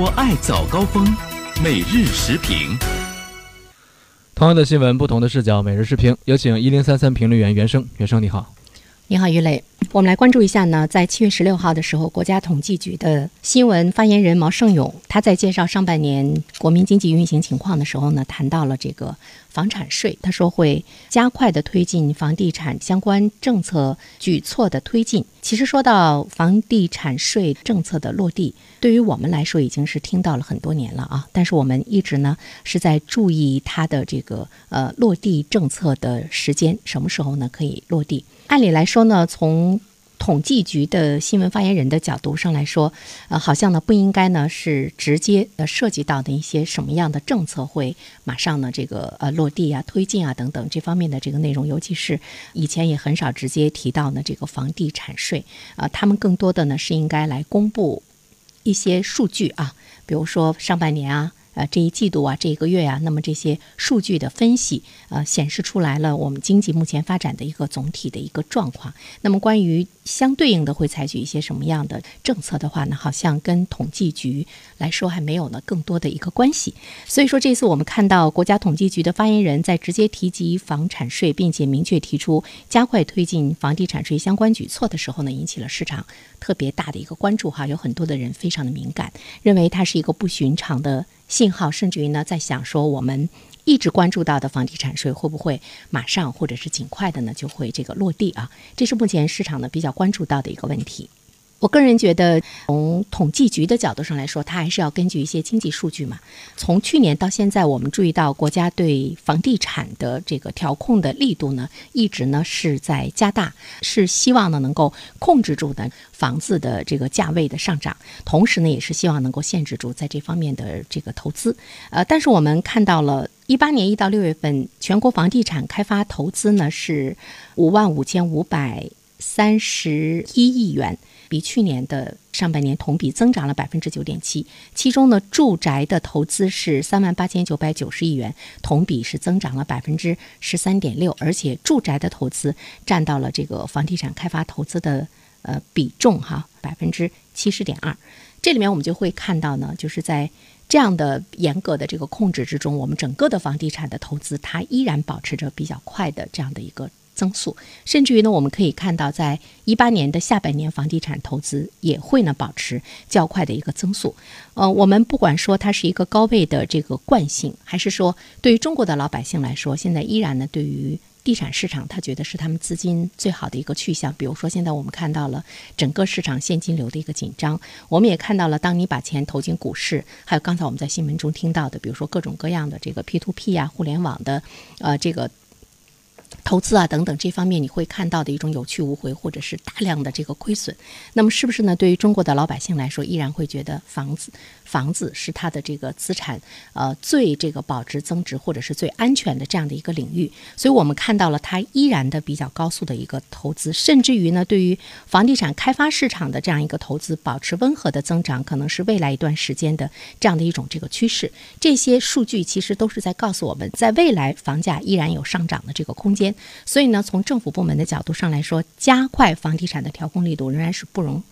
我爱早高峰，每日时评。同样的新闻，不同的视角，每日时评。有请一零三三评论员袁生，袁生你好。你好，于磊。我们来关注一下呢，在七月十六号的时候，国家统计局的新闻发言人毛盛勇，他在介绍上半年国民经济运行情况的时候呢，谈到了这个房产税。他说会加快的推进房地产相关政策举措的推进。其实说到房地产税政策的落地，对于我们来说已经是听到了很多年了啊，但是我们一直呢是在注意它的这个呃落地政策的时间，什么时候呢可以落地？按理来说说呢，从统计局的新闻发言人的角度上来说，呃，好像呢不应该呢是直接呃涉及到的一些什么样的政策会马上呢这个呃落地啊、推进啊等等这方面的这个内容，尤其是以前也很少直接提到呢这个房地产税啊，他们更多的呢是应该来公布一些数据啊，比如说上半年啊。呃，这一季度啊，这一个月呀，那么这些数据的分析，呃，显示出来了我们经济目前发展的一个总体的一个状况。那么关于相对应的会采取一些什么样的政策的话呢，好像跟统计局来说还没有呢更多的一个关系。所以说这次我们看到国家统计局的发言人在直接提及房产税，并且明确提出加快推进房地产税相关举措的时候呢，引起了市场特别大的一个关注哈，有很多的人非常的敏感，认为它是一个不寻常的。信号，甚至于呢，在想说，我们一直关注到的房地产税会不会马上或者是尽快的呢，就会这个落地啊？这是目前市场呢比较关注到的一个问题。我个人觉得，从统计局的角度上来说，它还是要根据一些经济数据嘛。从去年到现在，我们注意到国家对房地产的这个调控的力度呢，一直呢是在加大，是希望呢能够控制住呢房子的这个价位的上涨，同时呢也是希望能够限制住在这方面的这个投资。呃，但是我们看到了，一八年一到六月份，全国房地产开发投资呢是五万五千五百三十一亿元。比去年的上半年同比增长了百分之九点七，其中呢，住宅的投资是三万八千九百九十亿元，同比是增长了百分之十三点六，而且住宅的投资占到了这个房地产开发投资的呃比重哈百分之七十点二。这里面我们就会看到呢，就是在这样的严格的这个控制之中，我们整个的房地产的投资它依然保持着比较快的这样的一个。增速，甚至于呢，我们可以看到，在一八年的下半年，房地产投资也会呢保持较快的一个增速。呃，我们不管说它是一个高位的这个惯性，还是说对于中国的老百姓来说，现在依然呢对于地产市场，他觉得是他们资金最好的一个去向。比如说，现在我们看到了整个市场现金流的一个紧张，我们也看到了，当你把钱投进股市，还有刚才我们在新闻中听到的，比如说各种各样的这个 P to P 啊，互联网的，呃，这个。投资啊等等这方面你会看到的一种有去无回，或者是大量的这个亏损，那么是不是呢？对于中国的老百姓来说，依然会觉得房子房子是他的这个资产，呃，最这个保值增值或者是最安全的这样的一个领域。所以我们看到了它依然的比较高速的一个投资，甚至于呢，对于房地产开发市场的这样一个投资保持温和的增长，可能是未来一段时间的这样的一种这个趋势。这些数据其实都是在告诉我们，在未来房价依然有上涨的这个空间。所以呢，从政府部门的角度上来说，加快房地产的调控力度仍然是不容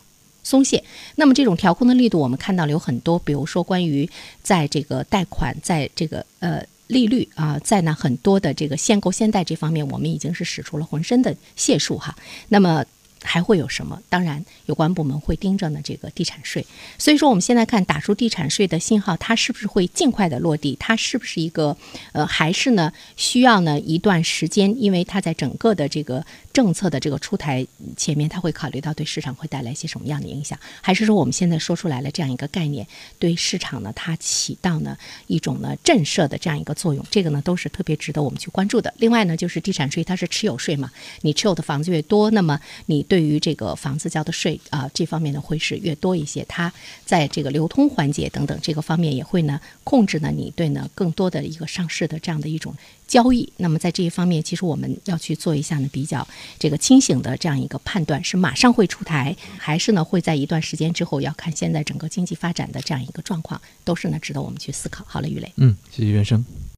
松懈。那么这种调控的力度，我们看到了有很多，比如说关于在这个贷款，在这个呃利率啊，在呢很多的这个限购限贷这方面，我们已经是使出了浑身的解数哈。那么。还会有什么？当然，有关部门会盯着呢。这个地产税，所以说我们现在看打出地产税的信号，它是不是会尽快的落地？它是不是一个呃，还是呢需要呢一段时间？因为它在整个的这个政策的这个出台前面，它会考虑到对市场会带来一些什么样的影响？还是说我们现在说出来了这样一个概念，对市场呢它起到呢一种呢震慑的这样一个作用？这个呢都是特别值得我们去关注的。另外呢，就是地产税它是持有税嘛，你持有的房子越多，那么你对对于这个房子交的税啊，这方面呢会是越多一些，它在这个流通环节等等这个方面也会呢控制呢你对呢更多的一个上市的这样的一种交易。那么在这一方面，其实我们要去做一下呢比较这个清醒的这样一个判断，是马上会出台，还是呢会在一段时间之后要看现在整个经济发展的这样一个状况，都是呢值得我们去思考。好了，于磊，嗯，谢谢袁生。